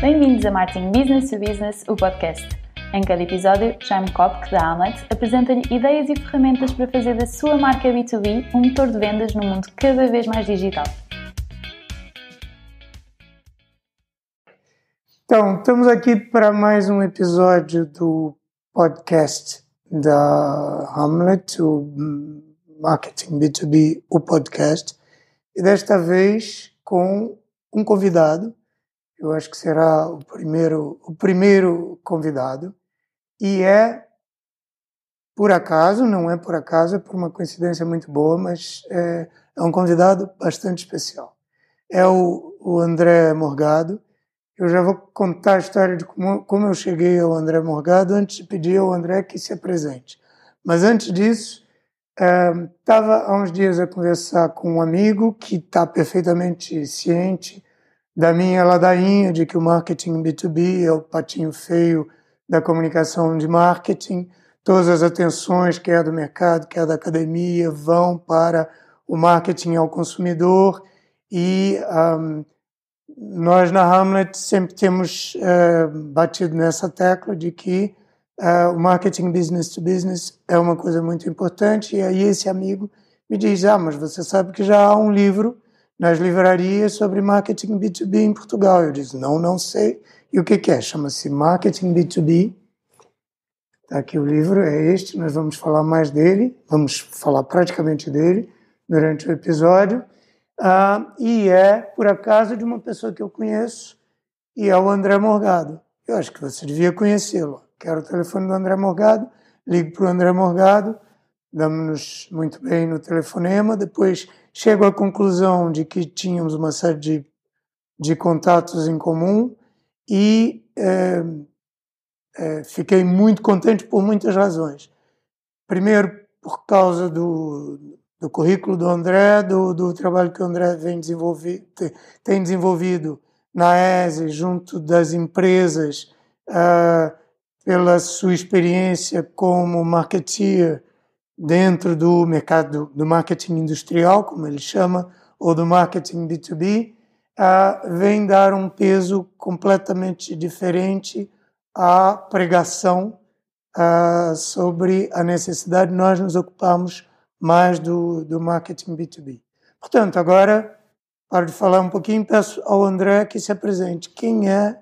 Bem-vindos a Marketing Business to Business, o podcast. Em cada episódio, Jaime Kopk, da Hamlet, apresenta-lhe ideias e ferramentas para fazer da sua marca B2B um motor de vendas num mundo cada vez mais digital. Então, estamos aqui para mais um episódio do podcast da Hamlet, o Marketing B2B, o podcast, e desta vez com um convidado, eu acho que será o primeiro, o primeiro convidado, e é, por acaso, não é por acaso, é por uma coincidência muito boa, mas é, é um convidado bastante especial. É o, o André Morgado, eu já vou contar a história de como, como eu cheguei ao André Morgado antes de pedir ao André que se apresente. Mas antes disso, estava há uns dias a conversar com um amigo que está perfeitamente ciente da minha ladainha de que o marketing B2B é o patinho feio da comunicação de marketing. Todas as atenções, quer do mercado, quer da academia, vão para o marketing ao consumidor e um, nós na Hamlet sempre temos uh, batido nessa tecla de que uh, o marketing business to business é uma coisa muito importante. E aí esse amigo me diz: Ah, mas você sabe que já há um livro nas livrarias sobre marketing B2B em Portugal. Eu disse: Não, não sei. E o que, é? Chama-se Marketing B2B. Está aqui o livro, é este. Nós vamos falar mais dele, vamos falar praticamente dele durante o episódio. Uh, e é, por acaso, de uma pessoa que eu conheço, e é o André Morgado. Eu acho que você devia conhecê-lo. Quero o telefone do André Morgado, ligo para o André Morgado, damos-nos muito bem no telefonema, depois chego à conclusão de que tínhamos uma série de, de contatos em comum e é, é, fiquei muito contente por muitas razões. Primeiro, por causa do, do currículo do André, do, do trabalho que o André vem tem desenvolvido na ESE, junto das empresas, uh, pela sua experiência como marketeer dentro do mercado do marketing industrial, como ele chama, ou do marketing B2B, uh, vem dar um peso completamente diferente à pregação sobre a necessidade de nós nos ocuparmos mais do, do marketing B2B. Portanto, agora, para de falar um pouquinho, peço ao André que se apresente. Quem é,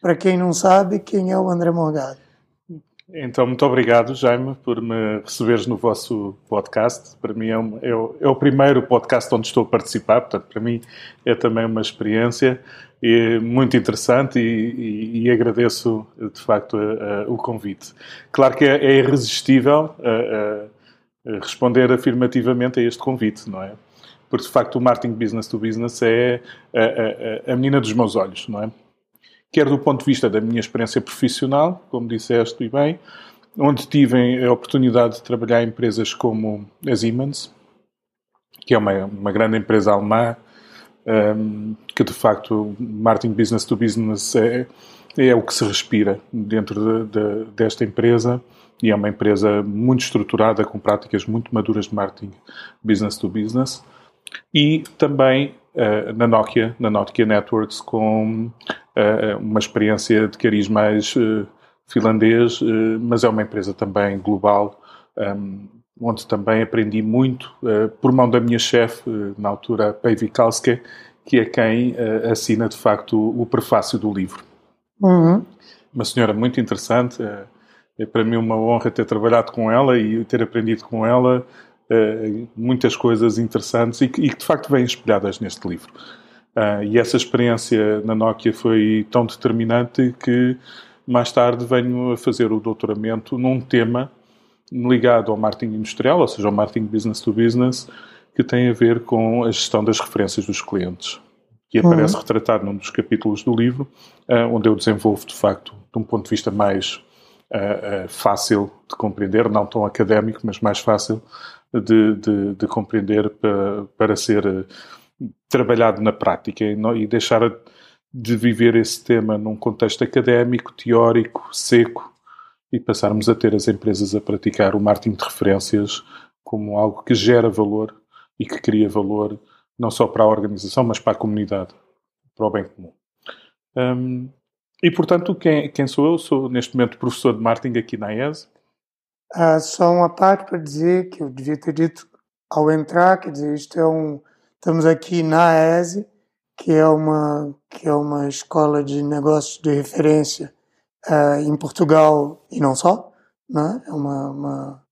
para quem não sabe, quem é o André Morgado? Então, muito obrigado, Jaime, por me receberes no vosso podcast. Para mim é, um, é, o, é, o, primeiro podcast onde estou a participar, portanto, para mim é também uma experiência muito interessante e, e, e agradeço, de facto, a, a, o convite. Claro que é, é irresistível a, responder afirmativamente a este convite, não é? Porque, de facto, o marketing business to business é a menina dos meus olhos, não é? Quer do ponto de vista da minha experiência profissional, como disseste e bem, onde tive a oportunidade de trabalhar em empresas como a Siemens, que é uma, uma grande empresa alemã, um, que de facto marketing business to business é, é o que se respira dentro de, de, desta empresa e é uma empresa muito estruturada, com práticas muito maduras de marketing business to business. E também uh, na Nokia, na Nokia Networks, com uma experiência de cariz mais uh, finlandês, mas é uma empresa também global, um, onde também aprendi muito por mão da minha chefe, na altura, Päivi Kalske, que é quem assina de facto o prefácio do livro. Uhum. Uma senhora muito interessante, é para mim uma honra ter trabalhado com ela e ter aprendido com ela muitas coisas interessantes e e que, de facto vêm espelhadas neste livro. Uh, e essa experiência na Nokia foi tão determinante que mais tarde venho a fazer o doutoramento num tema ligado ao marketing industrial, ou seja, ao marketing business to business, que tem a ver com a gestão das referências dos clientes, que aparece uhum. retratado num dos capítulos do livro, uh, onde eu desenvolvo, de facto, de um ponto de vista mais uh, uh, fácil de compreender, não tão académico, mas mais fácil de, de, de compreender para, para ser trabalhado na prática e, não, e deixar de viver esse tema num contexto académico, teórico, seco e passarmos a ter as empresas a praticar o marketing de referências como algo que gera valor e que cria valor não só para a organização, mas para a comunidade, para o bem comum. Um, E, portanto, quem, quem sou eu? Sou, neste momento, professor de marketing aqui na ES. Ah, só uma parte para dizer que eu devia ter dito ao entrar, quer dizer, isto é um... Estamos aqui na ESE, que é uma, que é uma escola de negócios de referência uh, em Portugal e não só. Né? É uma, uma,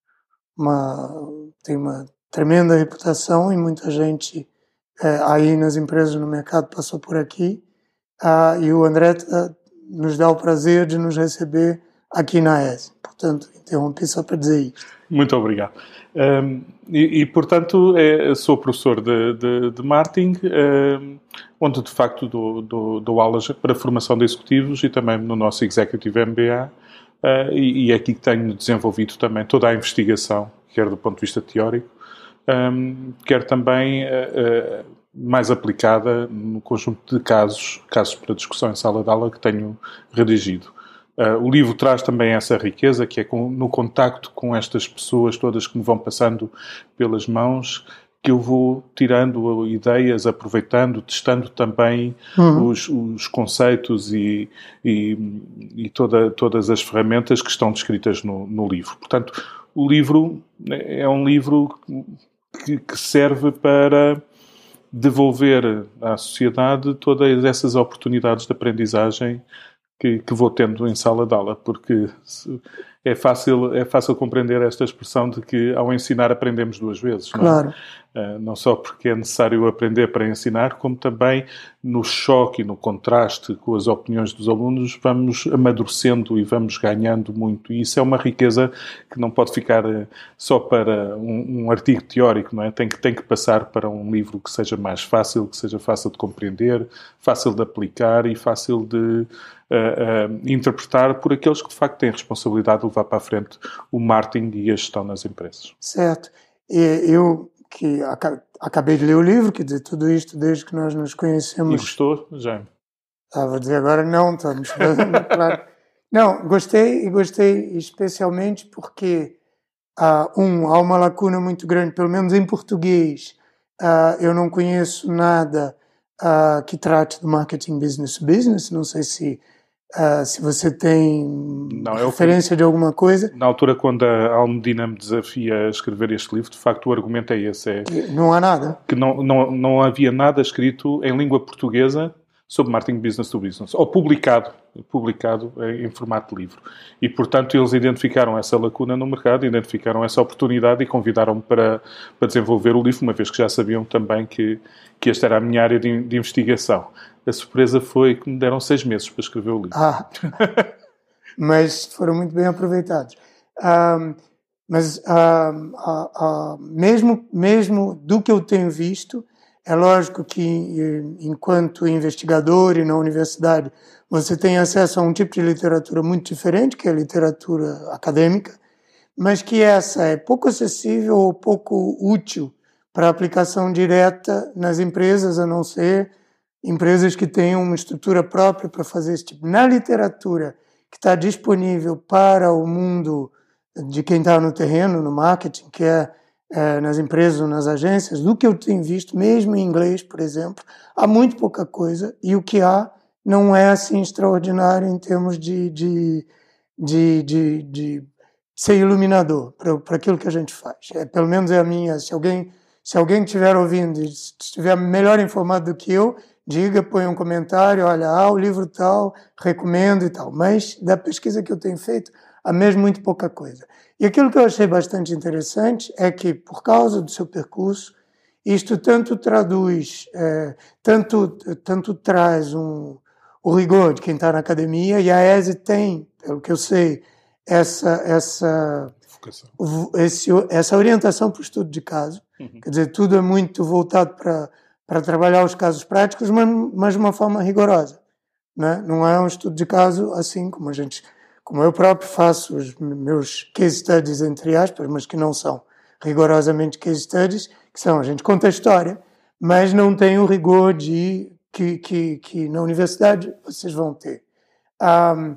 uma, tem uma tremenda reputação e muita gente uh, aí nas empresas no mercado passou por aqui. Uh, e o André nos dá o prazer de nos receber aqui na ESE. Portanto, interrompi só para dizer isso. Muito obrigado. Um, e, e, portanto, é, sou professor de, de, de marketing, um, onde de facto dou, dou, dou, aulas para formação de executivos e também no nosso Executive MBA. Uh, e, e, é aqui que tenho desenvolvido também toda a investigação, quer do ponto de vista teórico, um, quer também uh, uh, mais aplicada no conjunto de casos, casos para discussão em sala de aula que tenho redigido. Uh, o livro traz também essa riqueza, que é com, no contacto com estas pessoas todas que me vão passando pelas mãos, que eu vou tirando ideias, aproveitando, testando também uhum. os, os, conceitos e, e, e toda, todas as ferramentas que estão descritas no, no, livro. Portanto, o livro é um livro que, que serve para devolver à sociedade todas essas oportunidades de aprendizagem que, que, vou tendo em sala de aula, porque é fácil, é fácil compreender esta expressão de que ao ensinar aprendemos duas vezes. É? Claro. Uh, não só porque é necessário aprender para ensinar, como também no choque e no contraste com as opiniões dos alunos vamos amadurecendo e vamos ganhando muito. E isso é uma riqueza que não pode ficar uh, só para um, um, artigo teórico, não é? Tem que, tem que passar para um livro que seja mais fácil, que seja fácil de compreender, fácil de aplicar e fácil de uh, interpretar por aqueles que de facto têm responsabilidade de levar para a frente o marketing e a gestão nas empresas. Certo. Eu que acabei de ler o livro, quer dizer, tudo isto desde que nós nos conhecemos. E gostou, já? Ah, vou dizer agora não, estamos claro. Não, gostei e gostei especialmente porque, uh, um, há uma lacuna muito grande, pelo menos em português, uh, eu não conheço nada uh, que trate do marketing business to business, não sei se Uh, se você tem não, referência eu, de alguma coisa. Na altura, quando a Almedina me desafia a escrever este livro, de facto o argumento é esse. É não há nada. Que não, não, não havia nada escrito em língua portuguesa sobre marketing business to business, ou publicado, publicado em formato de livro. E, portanto, eles identificaram essa lacuna no mercado, identificaram essa oportunidade e convidaram-me para, para desenvolver o livro, uma vez que já sabiam também que, que esta era a minha área de, de investigação. A surpresa foi que me deram seis meses para escrever o livro. Ah, mas foram muito bem aproveitados. Um, mas um, mesmo, mesmo do que eu tenho visto, é lógico que, enquanto investigador e na universidade, você tem acesso a um tipo de literatura muito diferente, que é a literatura acadêmica, mas que essa é pouco acessível ou pouco útil para aplicação direta nas empresas, a não ser empresas que tenham uma estrutura própria para fazer esse tipo. Na literatura que está disponível para o mundo de quem está no terreno, no marketing, que é é, nas empresas ou nas agências, do que eu tenho visto, mesmo em inglês, por exemplo, há muito pouca coisa e o que há não é assim extraordinário em termos de, de, de, de, de ser iluminador para aquilo que a gente faz. É, pelo menos é a minha. Se alguém se alguém estiver ouvindo e estiver melhor informado do que eu, diga, põe um comentário, olha, ah, o livro tal, recomendo e tal. Mas da pesquisa que eu tenho feito, há mesmo muito pouca coisa. E aquilo que eu achei bastante interessante é que, por causa do seu percurso, isto tanto traduz, é, tanto, tanto traz um, o rigor de quem está na academia, e a ESE tem, pelo que eu sei, essa, essa, esse, essa orientação para o estudo de caso. Uhum. Quer dizer, tudo é muito voltado para, para trabalhar os casos práticos, mas, mas de uma forma rigorosa. Né? Não é um estudo de caso assim como a gente como eu próprio faço os meus case studies, entre aspas, mas que não são rigorosamente case studies, que são, a gente conta a história, mas não tem o rigor de que, que, que na universidade vocês vão ter. Um,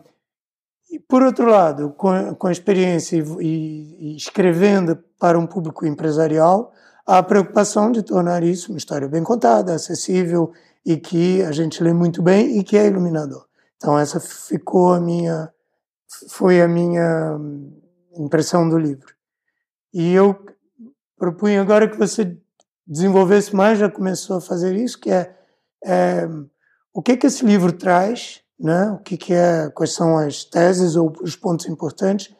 e por outro lado, com, com a experiência e, e, e escrevendo para um público empresarial, há a preocupação de tornar isso uma história bem contada, acessível e que a gente lê muito bem e que é iluminador. Então essa ficou a minha, foi a minha impressão do livro. E eu propunha agora que você desenvolvesse mais, já começou a fazer isso, que é, é o que que esse livro traz, né? O que que é, quais são as teses ou os pontos importantes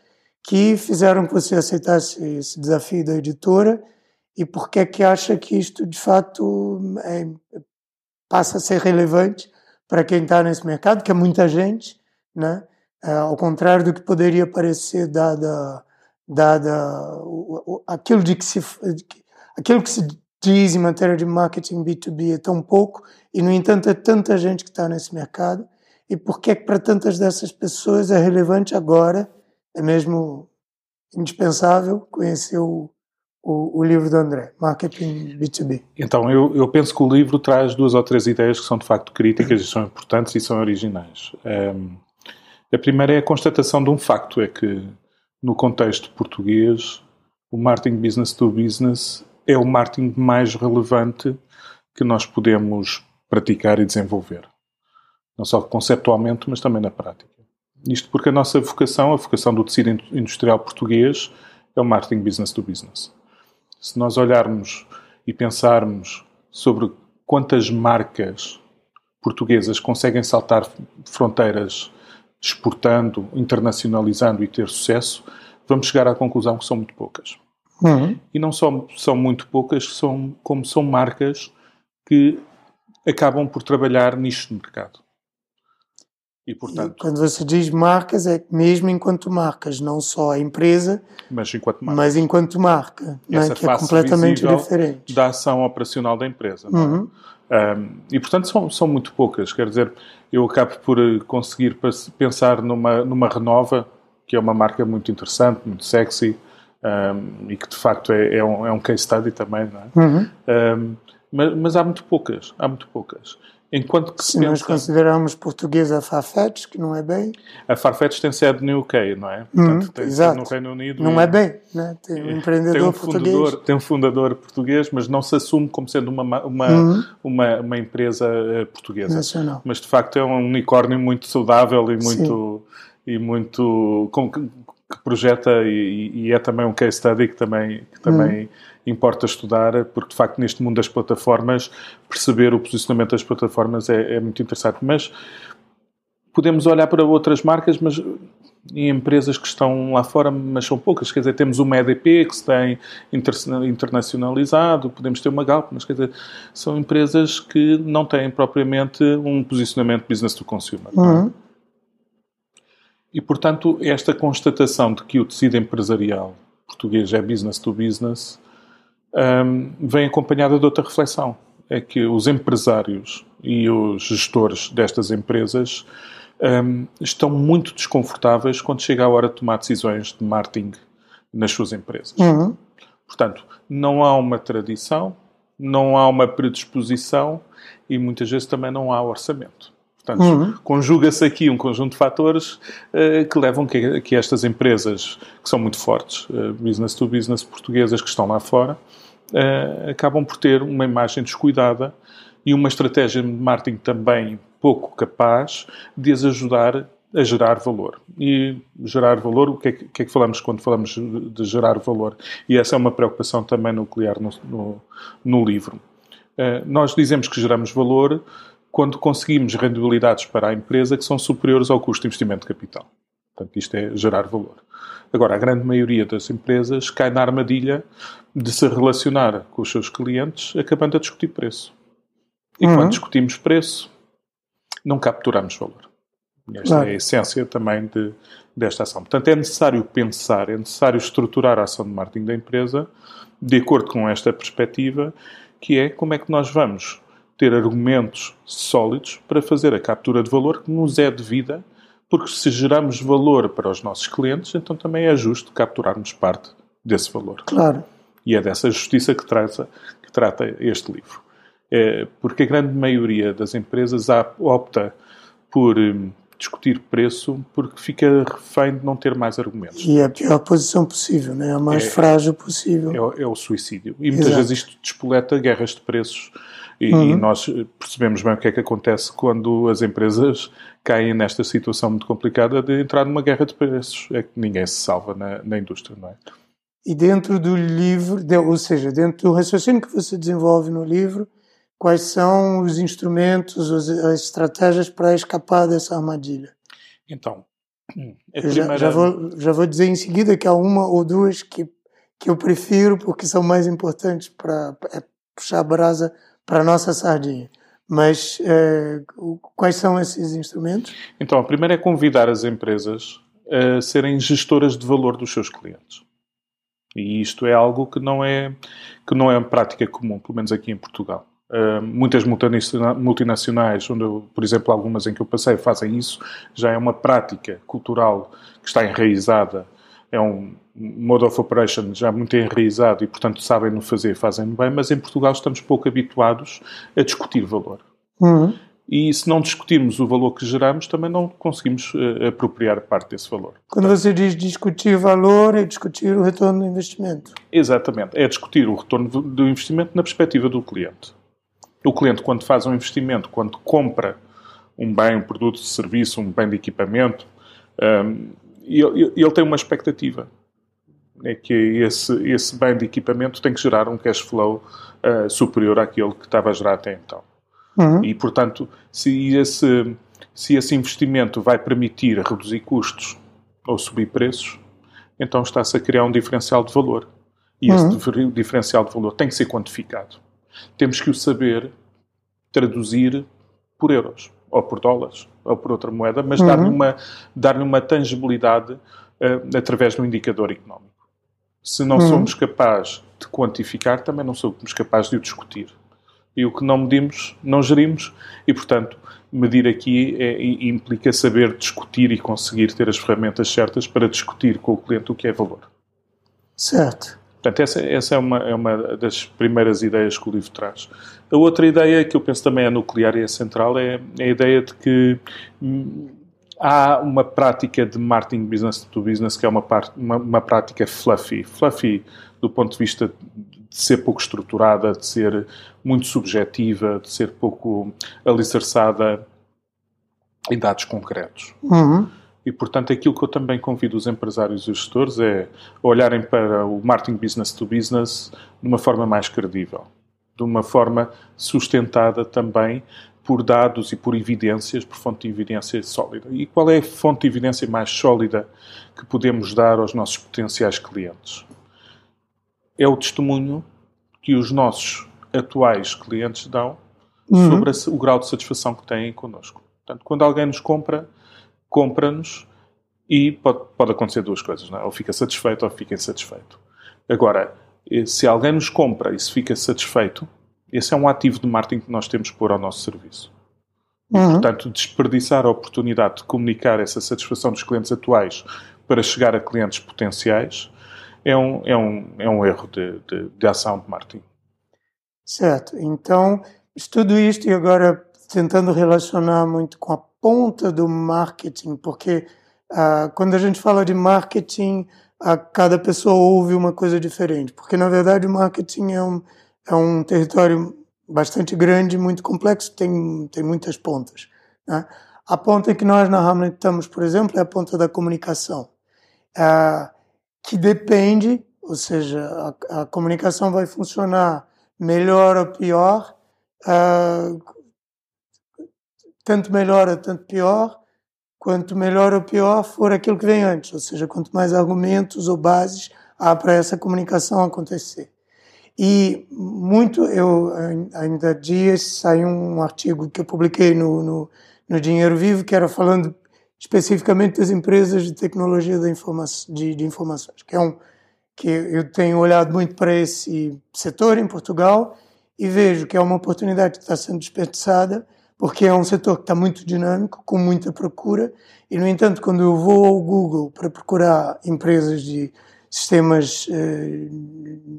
que fizeram que você aceitasse esse desafio da editora e por que é que acha que isto de fato é, passa a ser relevante para quem está nesse mercado, que é muita gente, né? É, ao contrário do que poderia parecer dada dada aquilo de que se aquilo que se diz em matéria de marketing B2B é tão pouco e no entanto é tanta gente que está nesse mercado e por que é que para tantas dessas pessoas é relevante agora é mesmo indispensável conhecer o, o, o, livro do André, Marketing B2B. Então, eu, eu, penso que o livro traz duas ou três ideias que são de facto críticas e são importantes e são originais. Um, a primeira é a constatação de um facto, é que no contexto português o marketing business to business é o marketing mais relevante que nós podemos praticar e desenvolver. Não só conceptualmente, mas também na prática. Isto porque a nossa vocação, a vocação do tecido industrial português, é o marketing business to business. Se nós olharmos e pensarmos sobre quantas marcas portuguesas conseguem saltar fronteiras exportando, internacionalizando e ter sucesso, vamos chegar à conclusão que são muito poucas. Uhum. E não só são muito poucas, são, como são marcas que acabam por trabalhar nicho de mercado. E, portanto, e quando você diz marcas, é mesmo enquanto marcas, não só a empresa, mas enquanto marca, mas enquanto marca é? que é completamente diferente. Da ação operacional da empresa. É? Um, e, portanto, são, são muito poucas. Quer dizer, eu acabo por eh, conseguir pensar numa, numa Renova, que é uma marca muito interessante, muito sexy, um, e que de facto é, é, um, é um case study também, não é? Uhum. Um, mas, mas, há muito poucas, há muito poucas. Enquanto que se, se pensa... nós considerarmos português a Farfetch, que não é bem... A Farfetch tem sede no UK, não é? Portanto, uhum, tem exato. no Reino Unido. Não e... é bem, né? tem um empreendedor tem um português. Fundador, tem um fundador português, mas não se assume como sendo uma, uma, uhum. uma, uma, empresa eh, portuguesa. Nacional. Mas de facto é um unicórnio muito saudável e muito... E muito com, que projeta e, e, é também um case study que também, que também uhum importa estudar, porque de facto neste mundo das plataformas, perceber o posicionamento das plataformas é, é muito interessante. Mas podemos olhar para outras marcas, mas em empresas que estão lá fora, mas são poucas. Quer dizer, temos uma EDP que se tem internacionalizado, podemos ter uma Galp, mas quer dizer, são empresas que não têm propriamente um posicionamento business to consumer. Uhum. E, portanto, esta constatação de que o tecido empresarial português é business to business um, vem acompanhada de outra reflexão. É que os empresários e os gestores destas empresas um, estão muito desconfortáveis quando chega a hora de tomar decisões de marketing nas suas empresas. Uhum. Portanto, não há uma tradição, não há uma predisposição e muitas vezes também não há orçamento. Portanto, uhum. conjuga-se aqui um conjunto de fatores uh, que levam que, que estas empresas, que são muito fortes, uh, business to business portuguesas que estão lá fora, uh, acabam por ter uma imagem descuidada e uma estratégia de marketing também pouco capaz de as ajudar a gerar valor. E gerar valor, o que é que, que, é que falamos quando falamos de gerar valor? E essa é uma preocupação também nuclear no, no, no livro. Uh, nós dizemos que geramos valor quando conseguimos rendibilidades para a empresa que são superiores ao custo de investimento de capital. Portanto, isto é gerar valor. Agora, a grande maioria das empresas cai na armadilha de se relacionar com os seus clientes acabando a discutir preço. E uhum. quando discutimos preço, não capturamos valor. Esta claro. é a essência também de, desta ação. Portanto, é necessário pensar, é necessário estruturar a ação de marketing da empresa de acordo com esta perspectiva, que é como é que nós vamos ter argumentos sólidos para fazer a captura de valor que nos é devida porque se geramos valor para os nossos clientes, então também é justo capturarmos parte desse valor. Claro. E é dessa justiça que, trata, que trata este livro. É porque a grande maioria das empresas opta por hum, discutir preço porque fica refém de não ter mais argumentos. E é a pior posição possível, né? a mais é, frágil possível. É, é, o suicídio. E muitas Exato. vezes isto despoleta guerras de preços E, uhum. e, nós percebemos bem o que é que acontece quando as empresas caem nesta situação muito complicada de entrar numa guerra de preços. É que ninguém se salva na, na indústria, não é? E dentro do livro, ou seja, dentro do raciocínio que você desenvolve no livro, quais são os instrumentos, as estratégias para escapar dessa armadilha? Então, primeira... já, já, vou, já vou dizer em seguida que há uma ou duas que, que eu prefiro porque são mais importantes para é puxar a brasa para a nossa sardinha. Mas é, quais são esses instrumentos? Então, a primeira é convidar as empresas a serem gestoras de valor dos seus clientes. E isto é algo que não é, que não é prática comum, pelo menos aqui em Portugal. Uh, muitas multinacionais, onde eu, por exemplo, algumas em que eu passei, fazem isso, já é uma prática cultural que está enraizada, é um mode of operation já muito enraizado e, portanto, sabem no fazer, fazem bem, mas em Portugal estamos pouco habituados a discutir valor. Uhum. E se não discutirmos o valor que geramos, também não conseguimos uh, apropriar parte desse valor. Quando você diz discutir valor, é discutir o retorno do investimento. Exatamente. É discutir o retorno do investimento na perspectiva do cliente. O cliente, quando faz um investimento, quando compra um bem, um produto, um serviço, um bem de equipamento, um, ele, ele tem uma expectativa. É que esse, esse bem de equipamento tem que gerar um cash flow uh, superior àquele que estava a gerar até então. Uhum. E, portanto, se esse, se esse investimento vai permitir reduzir custos ou subir preços, então está-se a criar um diferencial de valor. E esse uhum. diferencial de valor tem que ser quantificado. Temos que o saber traduzir por euros, ou por dólares, ou por outra moeda, mas uhum. dar-lhe uma, dar uma tangibilidade uh, através do indicador económico. Se não uhum. somos capazes de quantificar, também não somos capazes de o discutir e o que não medimos, não gerimos, e portanto, medir aqui é, implica saber discutir e conseguir ter as ferramentas certas para discutir com o cliente o que é valor. Certo. Portanto, essa, essa é, uma, é uma das primeiras ideias que o livro traz. A outra ideia, que eu penso também é nuclear e é central, é, a ideia de que hum, há uma prática de marketing business to business que é uma, part, uma, uma prática fluffy. Fluffy do ponto de vista de ser pouco estruturada, de ser muito subjetiva, de ser pouco alicerçada em dados concretos. Uhum. E, portanto, aquilo que eu também convido os empresários e os gestores é olharem para o marketing business to business de uma forma mais credível, de uma forma sustentada também por dados e por evidências, por fonte de evidência sólida. E qual é a fonte de evidência mais sólida que podemos dar aos nossos potenciais clientes? é o testemunho que os nossos atuais clientes dão uhum. sobre o grau de satisfação que têm connosco. Portanto, quando alguém nos compra, compra-nos e pode, pode acontecer duas coisas, não é? ou fica satisfeito ou fica insatisfeito. Agora, eh, se alguém nos compra e se fica satisfeito, esse é um ativo de marketing que nós temos que pôr ao nosso serviço. Uhum. portanto, desperdiçar a oportunidade de comunicar essa satisfação dos clientes atuais para chegar a clientes potenciais é um, é um, é um erro de, de, de ação de marketing. Certo. Então, tudo isto e agora tentando relacionar muito com a ponta do marketing, porque uh, quando a gente fala de marketing, uh, cada pessoa ouve uma coisa diferente, porque na verdade o marketing é um, é um território bastante grande, muito complexo, tem, tem muitas pontas. Né? A ponta que nós na Hamlet estamos, por exemplo, é a ponta da comunicação. Uh, que depende, ou seja, a, a comunicação vai funcionar melhor ou pior, uh, tanto melhor ou tanto pior, quanto melhor ou pior for aquilo que vem antes, ou seja, quanto mais argumentos ou bases há para essa comunicação acontecer. E muito, eu ainda há dias saiu um artigo que eu publiquei no, no, no Dinheiro Vivo, que era falando especificamente das empresas de tecnologia de, informa de, de informações, que é um que eu tenho olhado muito para esse setor em Portugal e vejo que é uma oportunidade que está sendo desperdiçada, porque é um setor que está muito dinâmico, com muita procura, e, no entanto, quando eu vou ao Google para procurar empresas de sistemas eh,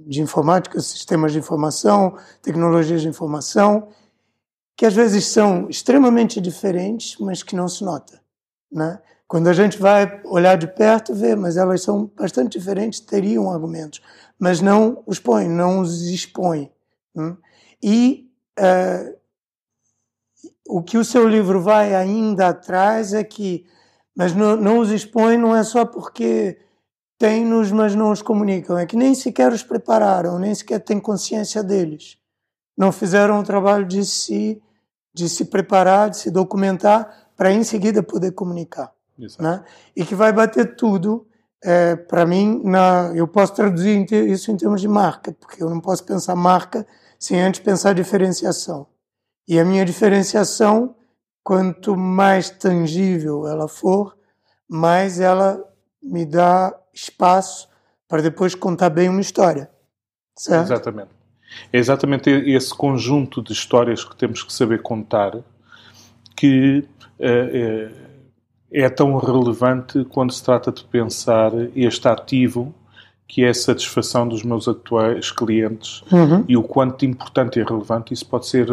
de informática, sistemas de informação, tecnologias de informação, que às vezes são extremamente diferentes, mas que não se nota. Né? Quando a gente vai olhar de perto, vê, mas elas são bastante diferentes, teriam argumentos, mas não os põe, não os expõe. Né? E uh, o que o seu livro vai ainda atrás é que, mas não, não os expõe não é só porque têm-nos, mas não os comunicam, é que nem sequer os prepararam, nem sequer têm consciência deles. Não fizeram o trabalho de se, de se preparar, de se documentar, para em seguida poder comunicar. Né? E que vai bater tudo, é, para mim, na, eu posso traduzir isso em termos de marca, porque eu não posso pensar marca sem antes pensar diferenciação. E a minha diferenciação, quanto mais tangível ela for, mais ela me dá espaço para depois contar bem uma história. Certo? Exatamente. É exatamente esse conjunto de histórias que temos que saber contar que é, é tão relevante quando se trata de pensar este ativo que é a satisfação dos meus atuais clientes uhum. e o quanto importante e relevante isso pode ser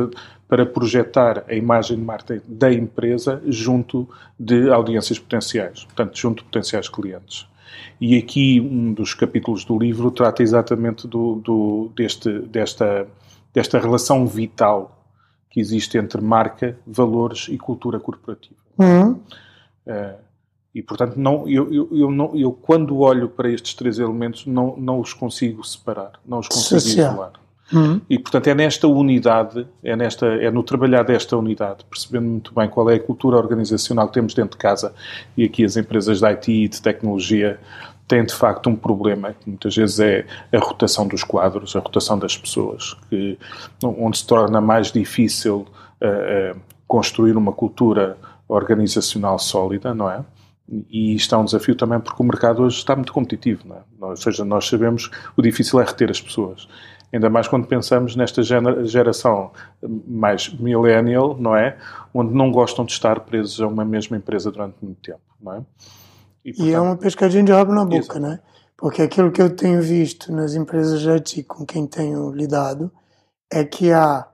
para projetar a imagem de marca da empresa junto de audiências potenciais, portanto, junto de potenciais clientes. E aqui um dos capítulos do livro trata exatamente do, do, deste, desta, desta relação vital que existe entre marca, valores e cultura corporativa. Uhum. Uh, e, portanto, não, eu, eu, eu, não, eu quando olho para estes três elementos não, não os consigo separar, não os consigo Social. isolar. Uhum. E, portanto, é nesta unidade, é, nesta, é no trabalhar desta unidade, percebendo muito bem qual é a cultura organizacional que temos dentro de casa, e aqui as empresas de IT e de tecnologia têm, de facto, um problema, que muitas vezes é a rotação dos quadros, a rotação das pessoas, que, onde se torna mais difícil uh, uh, construir uma cultura organizacional sólida, não é? E isto é um desafio também porque o mercado hoje está muito competitivo, não é? Ou seja, nós sabemos o difícil é reter as pessoas. Ainda mais quando pensamos nesta geração mais millennial, não é? Onde não gostam de estar presos a uma mesma empresa durante muito tempo, não é? E, portanto, e é uma pescadinha de rabo na boca, isso. não é? Porque aquilo que eu tenho visto nas empresas de IT com quem tenho lidado é que há,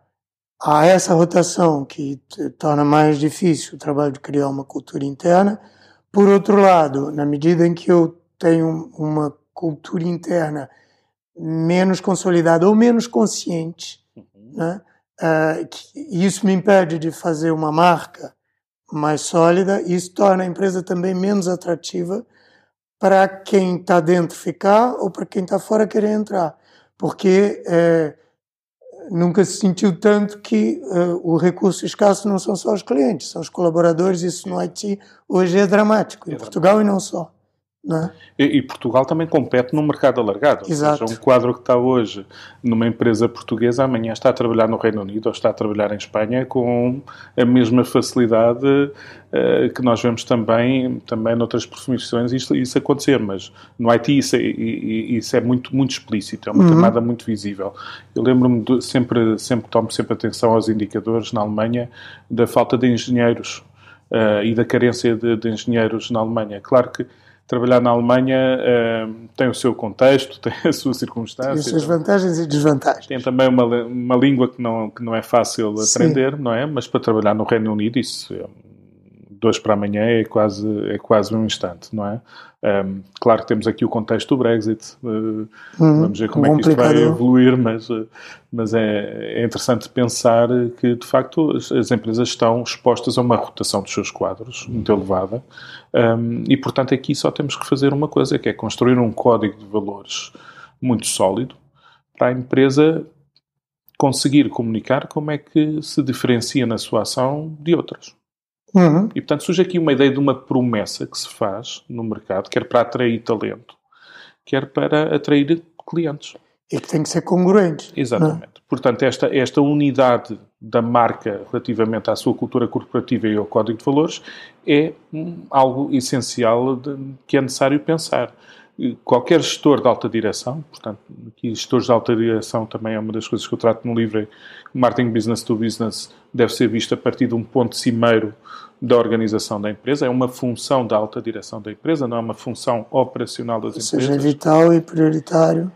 há essa rotação que torna mais difícil o trabalho de criar uma cultura interna. Por outro lado, na medida em que eu tenho uma cultura interna menos consolidada ou menos consciente, uhum. né? Uh, isso me impede de fazer uma marca mais sólida e isso torna a empresa também menos atrativa para quem está dentro ficar ou para quem está fora querer entrar, porque é, nunca se sentiu tanto que uh, o recurso escasso não são só os clientes, são os colaboradores. Isso no Haiti hoje é dramático, em é Portugal dramático. e não só. É? E, e, Portugal também compete num mercado alargado. Exato. Ou seja, um quadro que está hoje numa empresa portuguesa, amanhã está a trabalhar no Reino Unido ou está a trabalhar em Espanha com a mesma facilidade uh, que nós vemos também, também noutras profissões isso, isso acontecer. Mas no IT isso é, isso é muito, muito explícito, é uma uhum. camada muito visível. Eu lembro-me sempre, sempre tomo sempre atenção aos indicadores na Alemanha da falta de engenheiros uh, e da carência de, de engenheiros na Alemanha. Claro que trabalhar na Alemanha uh, tem o seu contexto, tem a sua circunstância. Tem as suas vantagens e desvantagens. Tem também uma, uma língua que não, que não é fácil aprender, Sim. não é? Mas para trabalhar no Reino Unido, isso é dois para amanhã é quase, é quase um instante, não é? Um, claro que temos aqui o contexto do Brexit, uh, uhum, vamos ver como é que isto vai evoluir, mas, uh, mas é, é, interessante pensar que, de facto, as, as, empresas estão expostas a uma rotação dos seus quadros muito elevada um, e, portanto, aqui só temos que fazer uma coisa, que é construir um código de valores muito sólido para a empresa conseguir comunicar como é que se diferencia na sua ação de outras. Uhum. E, portanto, surge aqui uma ideia de uma promessa que se faz no mercado, quer para atrair talento, quer para atrair clientes. E que tem que ser congruente. É? Exatamente. Portanto, esta, esta unidade da marca relativamente à sua cultura corporativa e ao código de valores é algo essencial de, que é necessário pensar. Qualquer gestor de alta direção, portanto, aqui gestores de alta direção também é uma das coisas que eu trato no livro, é marketing business to business deve ser visto a partir de um ponto cimeiro da organização da empresa, é uma função da alta direção da empresa, não é uma função operacional das Ou empresas. Seja vital e prioritário.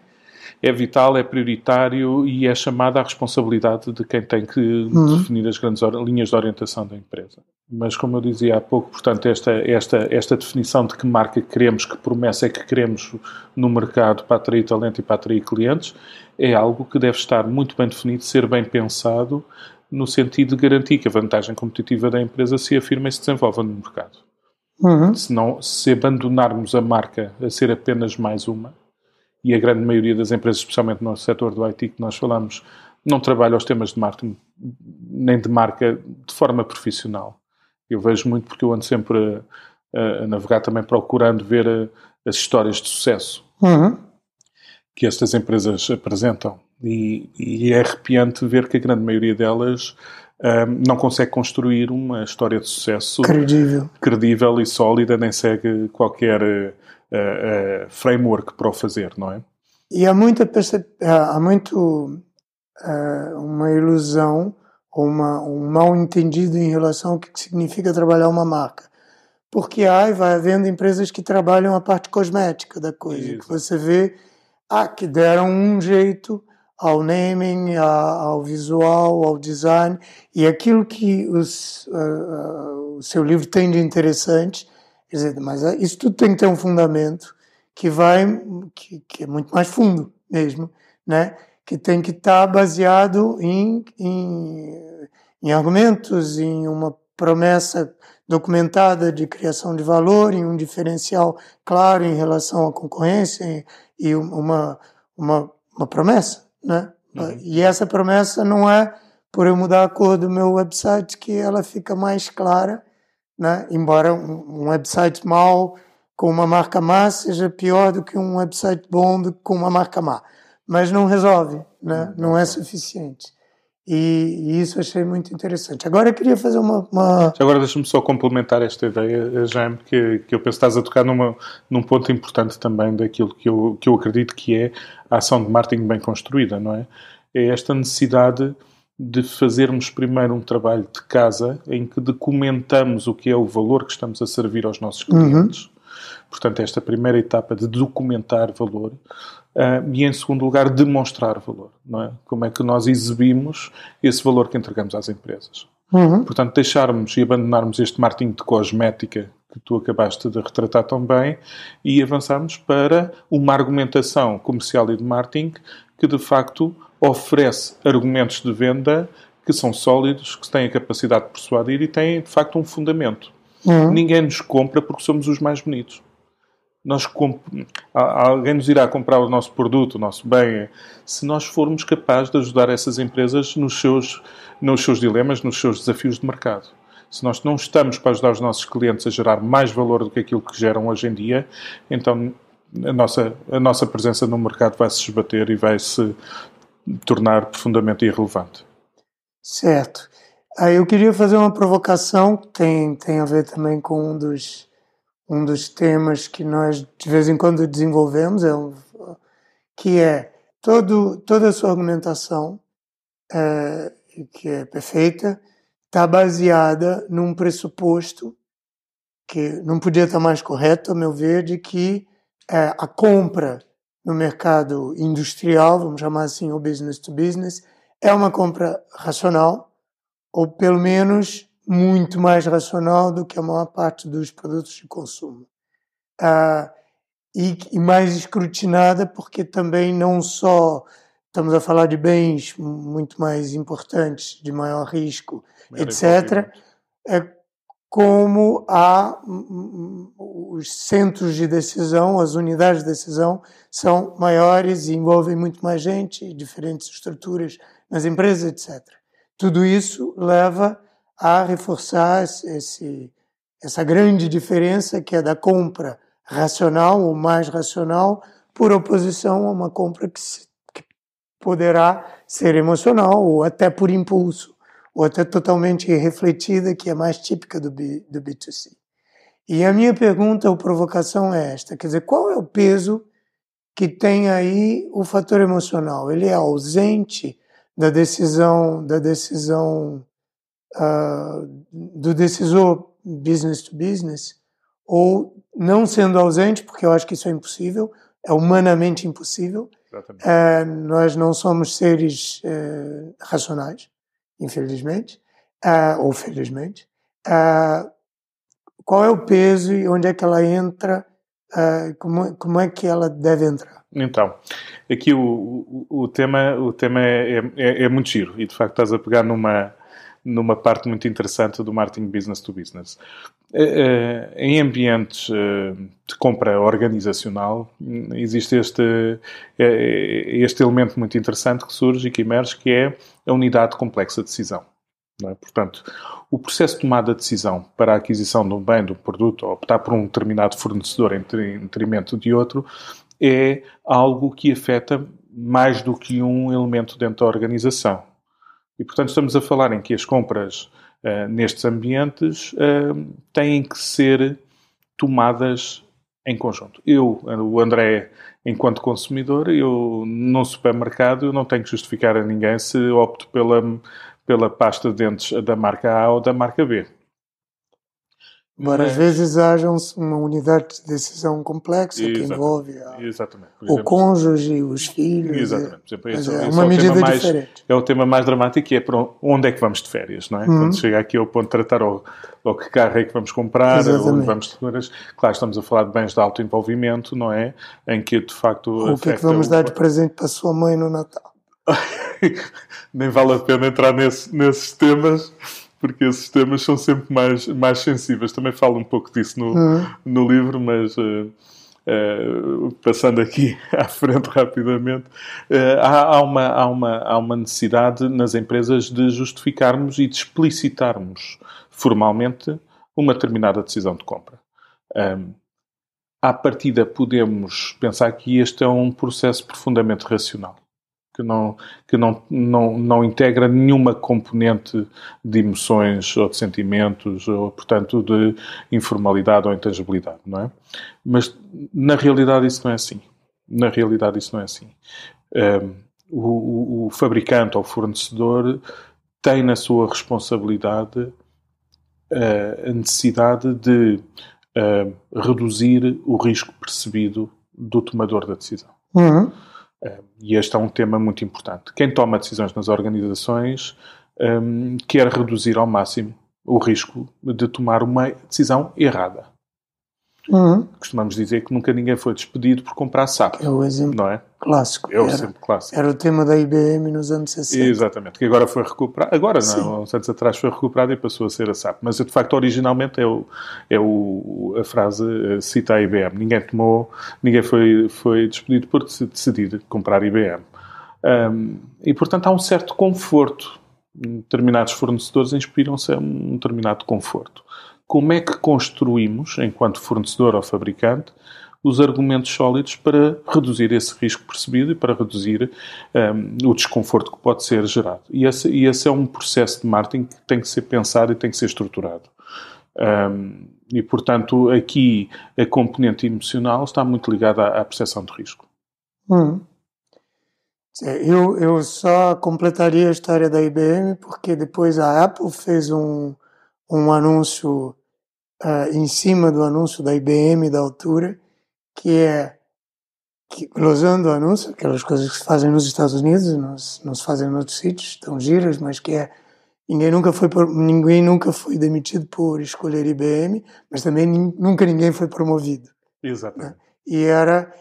É vital, é prioritário e é chamada à responsabilidade de quem tem que uhum. definir as grandes linhas de orientação da empresa. Mas, como eu dizia há pouco, portanto, esta, esta, esta definição de que marca queremos, que promessa é que queremos no mercado para atrair talento e para atrair clientes, é algo que deve estar muito bem definido, ser bem pensado, no sentido de garantir que a vantagem competitiva da empresa se afirma e se desenvolva no mercado. Uhum. Se, não, se abandonarmos a marca a ser apenas mais uma, e a grande maioria das empresas, especialmente no setor do IT que nós falamos, não trabalha os temas de marketing nem de marca de forma profissional. Eu vejo muito porque eu ando sempre a, a navegar também procurando ver a, as histórias de sucesso uhum. que estas empresas apresentam. E, e, é arrepiante ver que a grande maioria delas um, não consegue construir uma história de sucesso credível, credível e sólida, nem segue qualquer uh, uh, framework para o fazer, não é? E há muita há muito uh, uma ilusão uma, um mal entendido em relação ao que significa trabalhar uma marca. Porque aí vai havendo empresas que trabalham a parte cosmética da coisa, Isso. que você vê ah, que deram um jeito ao naming, ao visual, ao design, e aquilo que os, uh, o seu livro tem de interessante, dizer, mas isso tudo tem que ter um fundamento que vai, que, que é muito mais fundo mesmo, né? que tem que estar tá baseado em, em, em argumentos, em uma promessa documentada de criação de valor, em um diferencial claro em relação à concorrência e uma, uma, uma promessa, né? Uhum. E essa promessa não é por eu mudar a cor do meu website que ela fica mais clara, né? Embora um, website mau com uma marca má seja pior do que um website bom com uma marca má mas não resolve, né? não é suficiente. E, e isso achei muito interessante. Agora eu queria fazer uma. uma... Agora deixa-me só complementar esta ideia, Jaime, que, que eu penso que estás a tocar numa, num ponto importante também daquilo que eu, que eu acredito que é a ação de marketing bem construída, não é? É esta necessidade de fazermos primeiro um trabalho de casa em que documentamos o que é o valor que estamos a servir aos nossos clientes. Uhum. Portanto, esta primeira etapa de documentar valor uh, e, em segundo lugar, demonstrar valor. Não é? Como é que nós exibimos esse valor que entregamos às empresas. Uhum. Portanto, deixarmos e abandonarmos este marketing de cosmética que tu acabaste de retratar tão bem e avançarmos para uma argumentação comercial e de marketing que, de facto, oferece argumentos de venda que são sólidos, que têm a capacidade de persuadir e têm, de facto, um fundamento. Uhum. Ninguém nos compra porque somos os mais bonitos nós alguém nos irá comprar o nosso produto, o nosso bem, se nós formos capazes de ajudar essas empresas nos seus, nos seus dilemas, nos seus desafios de mercado. Se nós não estamos para ajudar os nossos clientes a gerar mais valor do que aquilo que geram hoje em dia, então a nossa, a nossa presença no mercado vai se esbater e vai se tornar profundamente irrelevante. Certo. Aí eu queria fazer uma provocação tem, tem a ver também com um dos um dos temas que nós de vez em quando desenvolvemos é um, que é todo, toda a sua argumentação é, que é perfeita está baseada num pressuposto que não podia estar mais correto, a meu ver, de que é, a compra no mercado industrial, vamos chamar assim, o business to business, é uma compra racional, ou pelo menos muito mais racional do que a maior parte dos produtos de consumo. Ah, e, e, mais escrutinada, porque também não só estamos a falar de bens muito mais importantes, de maior risco, etc., é como há os centros de decisão, as unidades de decisão são maiores e envolvem muito mais gente, diferentes estruturas nas empresas, etc. Tudo isso leva a reforçar esse, essa grande diferença que é da compra racional ou mais racional por oposição a uma compra que, se, que poderá ser emocional ou até por impulso ou até totalmente refletida, que é mais típica do, B, do B2C. E a minha pergunta ou provocação é esta, quer dizer, qual é o peso que tem aí o fator emocional? Ele é ausente da decisão, da decisão uh, do decisor business to business, ou não sendo ausente, porque eu acho que isso é impossível, é humanamente impossível, Uh, nós não somos seres uh, racionais, infelizmente, uh, ou felizmente. qual é o peso e onde é que ela entra? Como, como é que ela deve entrar? Então, aqui o, o, o tema, o tema é, é, é, muito giro e de facto estás a pegar numa, numa parte muito interessante do marketing business to business. Eh, em ambientes eh, de compra organizacional existe este, este elemento muito interessante que surge e que emerge, que é a unidade complexa de decisão. É? Portanto, o processo de tomada de decisão para a aquisição de um bem, de um produto, ou optar por um determinado fornecedor em detrimento de outro, é algo que afeta mais do que um elemento dentro da organização. E, portanto, estamos a falar em que as compras uh, nestes ambientes uh, têm que ser tomadas em conjunto. Eu, o André, enquanto consumidor, eu num supermercado eu não tenho que justificar a ninguém se opto pela, pela pasta de dentes da marca A ou da marca B. Embora às vezes haja uma unidade de decisão complexa que envolve a, o cônjuge, os filhos. Exatamente. Exemplo, esse, é uma é medida mais, diferente. É o tema mais dramático que é para onde é que vamos de férias, não é? Uhum. Quando chega aqui ao ponto de tratar ou, ou que carro é que vamos comprar, onde vamos de. Claro, estamos a falar de bens de alto envolvimento, não é? Em que de facto. O que é que vamos o... dar de presente para a sua mãe no Natal? Nem vale a pena entrar nesse, nesses temas porque esses temas são sempre mais, mais sensíveis. Também falo um pouco disso no, uhum. no livro, mas uh, uh, passando aqui à frente rapidamente, uh, há, há, uma, há, uma, há uma necessidade nas empresas de justificarmos e de explicitarmos formalmente uma determinada decisão de compra. Um, à partida, podemos pensar que este é um processo profundamente racional que não, que não, não, não integra nenhuma componente de emoções ou de sentimentos, ou, portanto, de informalidade ou intangibilidade, não é? Mas, na realidade, isso não é assim. Na realidade, isso não é assim. Um, o, o, fabricante ou fornecedor tem na sua responsabilidade uh, a necessidade de uh, reduzir o risco percebido do tomador da decisão. Uhum. E este é um tema muito importante. Quem toma decisões nas organizações quer reduzir ao máximo o risco de tomar uma decisão errada. Uhum. Costumamos dizer que nunca ninguém foi despedido por comprar sapo. É o exemplo não é? clássico. É o exemplo clássico. Era o tema da IBM nos anos 60. Exatamente, que agora foi recuperado. Agora não, há uns anos atrás foi recuperado e passou a ser a SAP. Mas de facto, originalmente é, o, é o, a frase eh, cita a IBM. Ninguém tomou, ninguém foi, foi despedido por decidir comprar IBM. Um, e portanto há um certo conforto. Determinados fornecedores inspiram-se a um determinado conforto como é que construímos, enquanto fornecedor ou fabricante, os argumentos sólidos para reduzir esse risco percebido e para reduzir um, o desconforto que pode ser gerado. E esse, e esse, é um processo de marketing que tem que ser pensado e tem que ser estruturado. Um, e, portanto, aqui a componente emocional está muito ligada à, à percepção de risco. Hum. Eu, eu só completaria a história da IBM porque depois a Apple fez um, um anúncio uh, em cima do anúncio da IBM da altura, que é que, glosando o anúncio, aquelas coisas que se fazem nos Estados Unidos, não se, não se fazem em outros sítios, estão giras, mas que é ninguém nunca foi ninguém nunca foi demitido por escolher IBM, mas também nunca ninguém foi promovido. Exatamente. Né? E era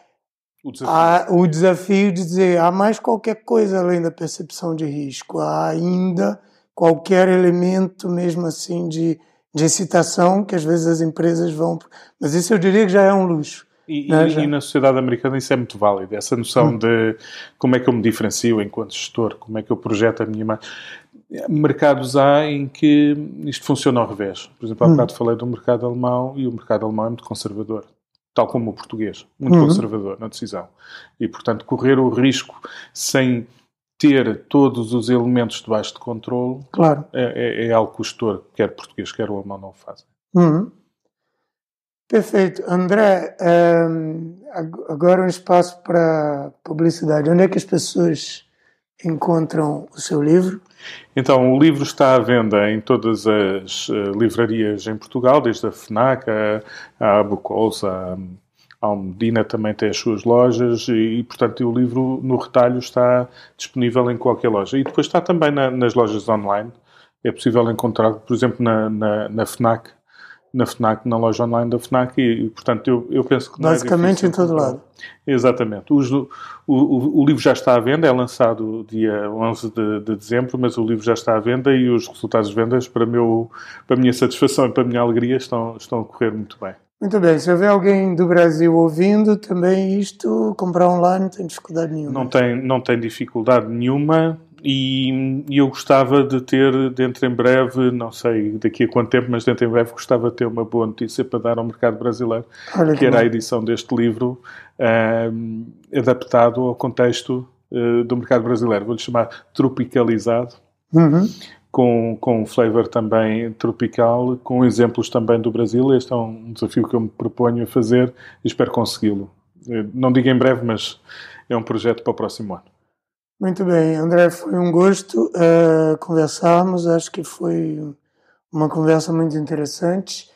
o desafio. Há, o desafio de dizer há mais qualquer coisa além da percepção de risco, há ainda qualquer elemento mesmo assim de de incitação que às vezes as empresas vão. Mas isso eu diria que já é um luxo. E, né? e, na sociedade americana isso é muito válido, essa noção hum. de como é que eu me diferencio enquanto gestor, como é que eu projeto a minha imagem. Mercados há em que isto funciona ao revés. Por exemplo, há hum. bocado falei do mercado alemão e o mercado alemão é muito conservador, tal como o português, muito uhum. conservador na decisão. E, portanto, correr o risco sem ter todos os elementos debaixo de controle claro. é, é, é algo que o gestor, quer português, quer o alemão, não fazem. Uhum. Perfeito. André, um, agora um espaço para publicidade. Onde é que as pessoas encontram o seu livro? Então, o livro está à venda em todas as uh, livrarias em Portugal, desde a FNAC, a, a Almedina também tem as suas lojas e, portanto, o livro no retalho está disponível em qualquer loja. E depois está também na, nas lojas online. É possível encontrar, por exemplo, na, na, na FNAC, na FNAC, na loja online da FNAC e, portanto, eu, eu penso que... É Basicamente é em todo lado. Exatamente. O, o, o, o, livro já está à venda, é lançado dia 11 de, de, dezembro, mas o livro já está à venda e os resultados de vendas, para, meu, para a minha satisfação e para a minha alegria, estão, estão a correr muito bem. Muito bem, se houver alguém do Brasil ouvindo, também isto, comprar online não tem dificuldade nenhuma. Não tem, não tem dificuldade nenhuma e, e, eu gostava de ter dentro em breve, não sei daqui a quanto tempo, mas dentro em breve gostava de ter uma boa notícia para dar ao mercado brasileiro, Olha que, que era bom. a edição deste livro uh, adaptado ao contexto uh, do mercado brasileiro. Vou-lhe chamar tropicalizado. Uhum com, com um flavor também tropical, com exemplos também do Brasil. Este é um desafio que eu me proponho a fazer e espero consegui-lo. Eh, não digo em breve, mas é um projeto para o próximo ano. Muito bem, André, foi um gosto uh, conversarmos. Acho que foi uma conversa muito interessante.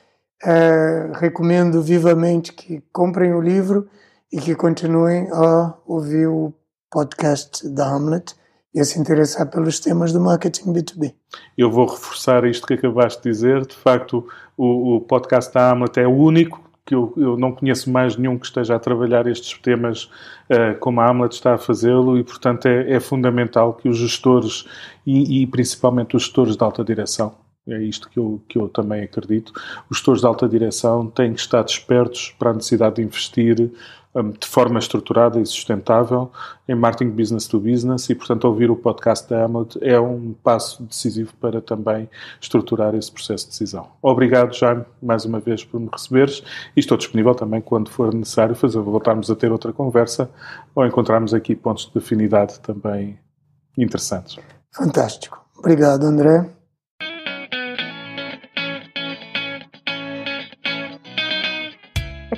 Uh, recomendo vivamente que comprem o livro e que continuem a ouvir o podcast da Hamlet e a se interessar pelos temas do marketing B2B. Eu vou reforçar isto que acabaste de dizer. De facto, o, o podcast da Hamlet é o único que eu, eu, não conheço mais nenhum que esteja a trabalhar estes temas uh, como a Hamlet está a fazê-lo e, portanto, é, é, fundamental que os gestores e, e, principalmente os gestores de alta direção, é isto que eu, que eu também acredito, os gestores de alta direção têm que estar despertos para a necessidade de investir de forma estruturada e sustentável em marketing business to business e, portanto, ouvir o podcast da Hamlet é um passo decisivo para também estruturar esse processo de decisão. Obrigado, Jaime, mais uma vez por me receberes e estou disponível também quando for necessário fazer, voltarmos a ter outra conversa ou encontrarmos aqui pontos de afinidade também interessantes. Fantástico. Obrigado, André.